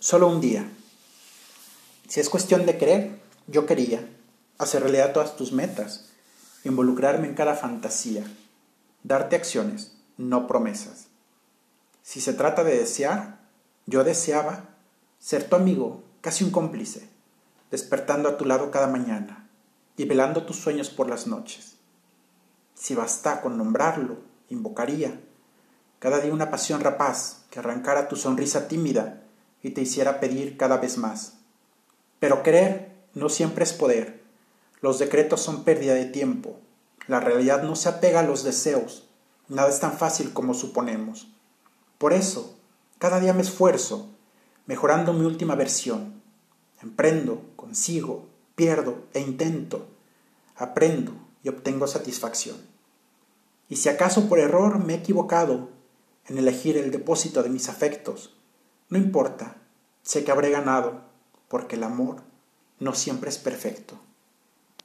Solo un día. Si es cuestión de creer, yo quería hacer realidad todas tus metas, involucrarme en cada fantasía, darte acciones, no promesas. Si se trata de desear, yo deseaba ser tu amigo, casi un cómplice, despertando a tu lado cada mañana y velando tus sueños por las noches. Si basta con nombrarlo, invocaría cada día una pasión rapaz que arrancara tu sonrisa tímida y te hiciera pedir cada vez más. Pero creer no siempre es poder. Los decretos son pérdida de tiempo. La realidad no se apega a los deseos. Nada es tan fácil como suponemos. Por eso, cada día me esfuerzo, mejorando mi última versión. Emprendo, consigo, pierdo e intento. Aprendo y obtengo satisfacción. Y si acaso por error me he equivocado en elegir el depósito de mis afectos, no importa, sé que habré ganado, porque el amor no siempre es perfecto.